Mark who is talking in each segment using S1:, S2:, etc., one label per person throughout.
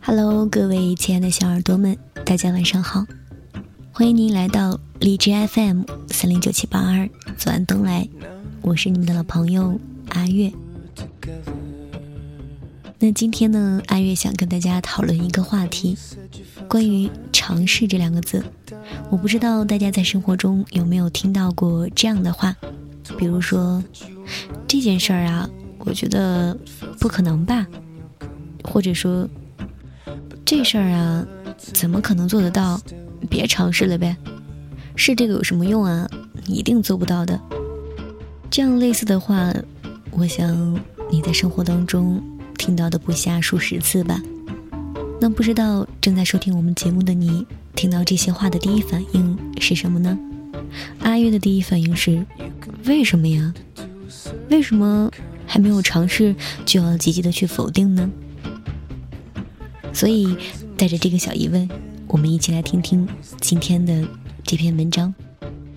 S1: Hello，各位亲爱的小耳朵们，大家晚上好！欢迎您来到荔枝 FM 三零九七八二，左岸东来，我是你们的老朋友阿月。那今天呢，阿月想跟大家讨论一个话题，关于尝试这两个字。我不知道大家在生活中有没有听到过这样的话，比如说这件事儿啊，我觉得不可能吧，或者说。这事儿啊，怎么可能做得到？别尝试了呗，试这个有什么用啊？一定做不到的。这样类似的话，我想你在生活当中听到的不下数十次吧。那不知道正在收听我们节目的你，听到这些话的第一反应是什么呢？阿月的第一反应是：为什么呀？为什么还没有尝试就要积极的去否定呢？所以，带着这个小疑问，我们一起来听听今天的这篇文章，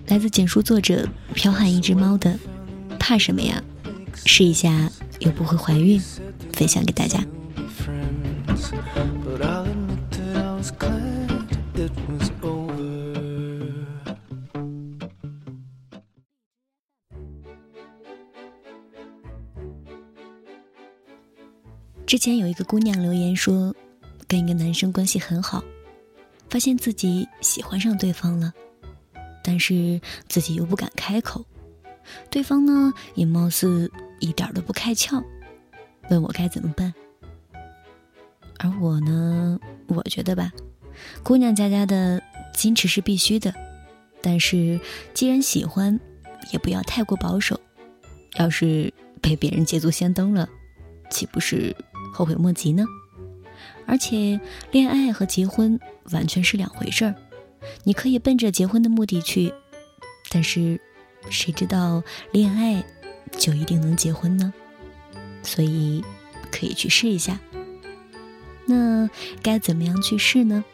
S1: 来自简书作者剽悍一只猫的“怕什么呀？试一下又不会怀孕”，分享给大家。之前有一个姑娘留言说。跟一个男生关系很好，发现自己喜欢上对方了，但是自己又不敢开口，对方呢也貌似一点都不开窍，问我该怎么办。而我呢，我觉得吧，姑娘家家的矜持是必须的，但是既然喜欢，也不要太过保守，要是被别人捷足先登了，岂不是后悔莫及呢？而且，恋爱和结婚完全是两回事儿。你可以奔着结婚的目的去，但是，谁知道恋爱就一定能结婚呢？所以，可以去试一下。那该怎么样去试呢？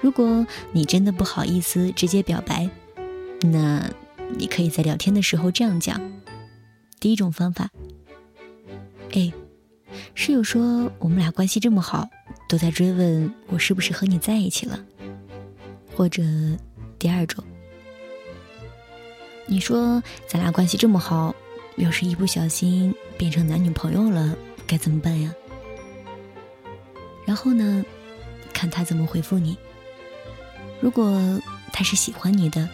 S1: 如果你真的不好意思直接表白，那你可以在聊天的时候这样讲：第一种方法，哎。室友说：“我们俩关系这么好，都在追问我是不是和你在一起了。”或者第二种，你说咱俩关系这么好，要是一不小心变成男女朋友了，该怎么办呀？然后呢，看他怎么回复你。如果他是喜欢你的，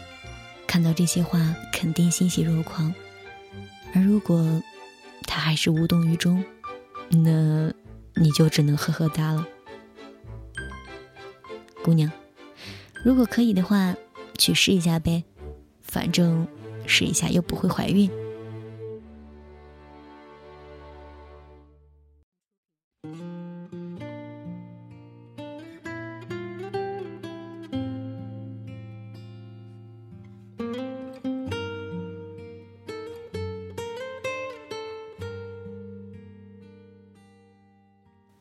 S1: 看到这些话肯定欣喜若狂；而如果他还是无动于衷，那你就只能呵呵哒了，姑娘。如果可以的话，去试一下呗，反正试一下又不会怀孕。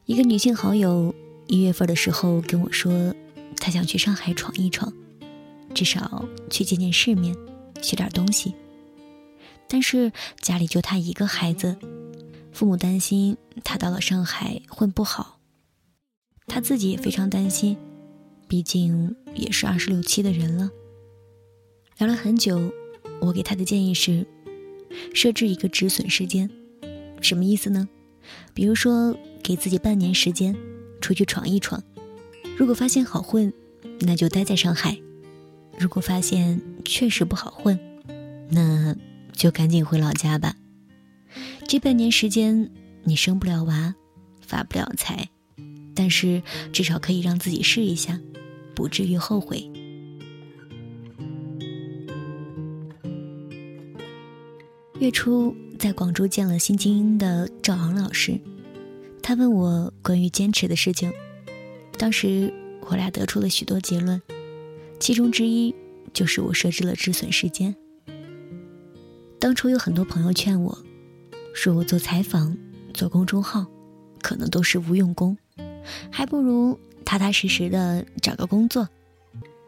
S1: 一个女性好友一月份的时候跟我说，她想去上海闯一闯，至少去见见世面，学点东西。但是家里就她一个孩子，父母担心她到了上海混不好，她自己也非常担心，毕竟也是二十六七的人了。聊了很久，我给她的建议是，设置一个止损时间，什么意思呢？比如说。给自己半年时间，出去闯一闯。如果发现好混，那就待在上海；如果发现确实不好混，那就赶紧回老家吧。这半年时间，你生不了娃，发不了财，但是至少可以让自己试一下，不至于后悔。月初在广州见了新精英的赵昂老师。他问我关于坚持的事情，当时我俩得出了许多结论，其中之一就是我设置了止损时间。当初有很多朋友劝我，说我做采访、做公众号，可能都是无用功，还不如踏踏实实的找个工作，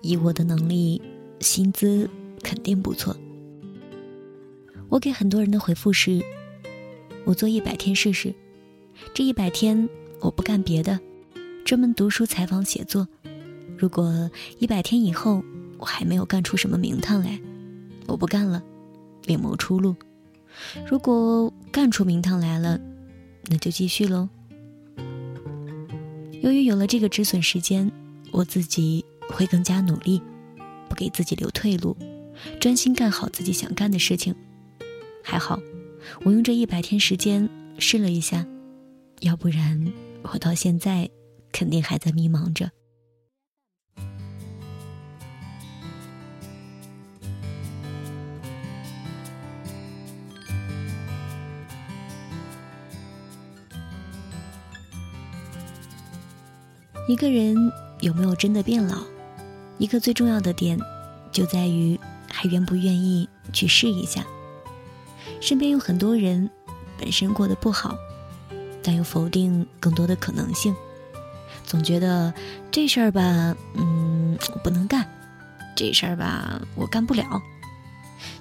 S1: 以我的能力，薪资肯定不错。我给很多人的回复是：我做一百天试试，这一百天我不干别的，专门读书、采访、写作。如果一百天以后我还没有干出什么名堂来，我不干了，另谋出路。如果干出名堂来了，那就继续喽。由于有了这个止损时间，我自己会更加努力，不给自己留退路，专心干好自己想干的事情。还好，我用这一百天时间试了一下，要不然我到现在肯定还在迷茫着。一个人有没有真的变老，一个最重要的点，就在于还愿不愿意去试一下。身边有很多人，本身过得不好，但又否定更多的可能性，总觉得这事儿吧，嗯，我不能干；这事儿吧，我干不了；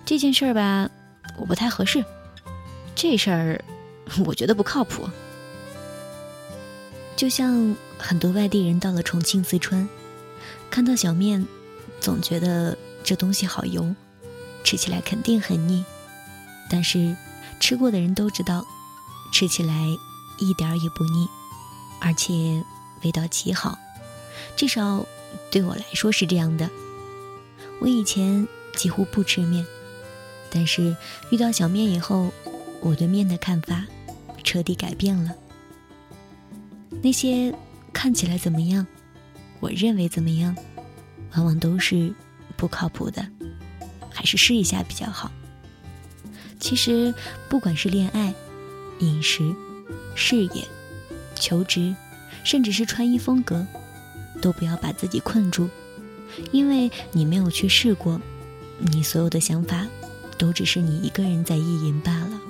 S1: 这件事儿吧，我不太合适；这事儿，我觉得不靠谱。就像很多外地人到了重庆、四川，看到小面，总觉得这东西好油，吃起来肯定很腻。但是，吃过的人都知道，吃起来一点儿也不腻，而且味道极好，至少对我来说是这样的。我以前几乎不吃面，但是遇到小面以后，我对面的看法彻底改变了。那些看起来怎么样，我认为怎么样，往往都是不靠谱的，还是试一下比较好。其实，不管是恋爱、饮食、事业、求职，甚至是穿衣风格，都不要把自己困住，因为你没有去试过，你所有的想法都只是你一个人在意淫罢了。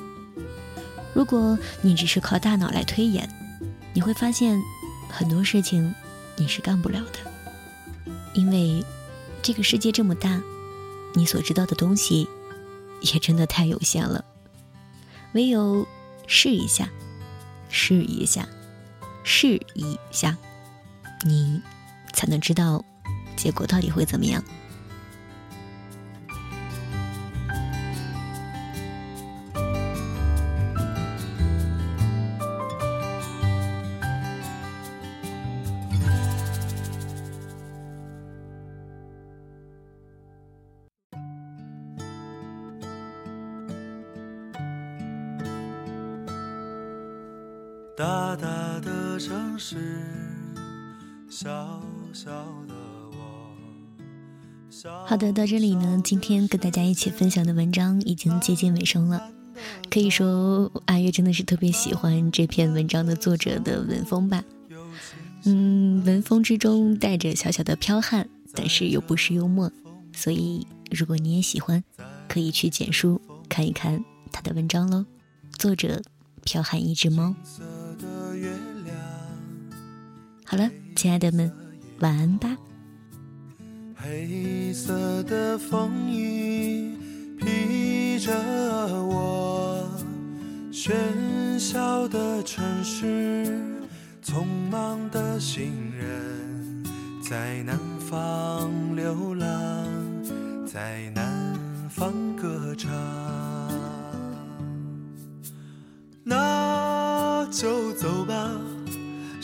S1: 如果你只是靠大脑来推演，你会发现很多事情你是干不了的，因为这个世界这么大，你所知道的东西。也真的太有限了，唯有试一下，试一下，试一下，你才能知道结果到底会怎么样。大大的城市，小小的我。好的，到这里呢，今天跟大家一起分享的文章已经接近尾声了。可以说，阿月真的是特别喜欢这篇文章的作者的文风吧。嗯，文风之中带着小小的剽悍，但是又不失幽默。所以，如果你也喜欢，可以去简书看一看他的文章喽。作者：剽悍一只猫。好了，亲爱的们，晚安吧。黑色的风衣披着我，喧嚣的城市，匆忙的行人，在南方流浪，在南方歌唱。那就走吧。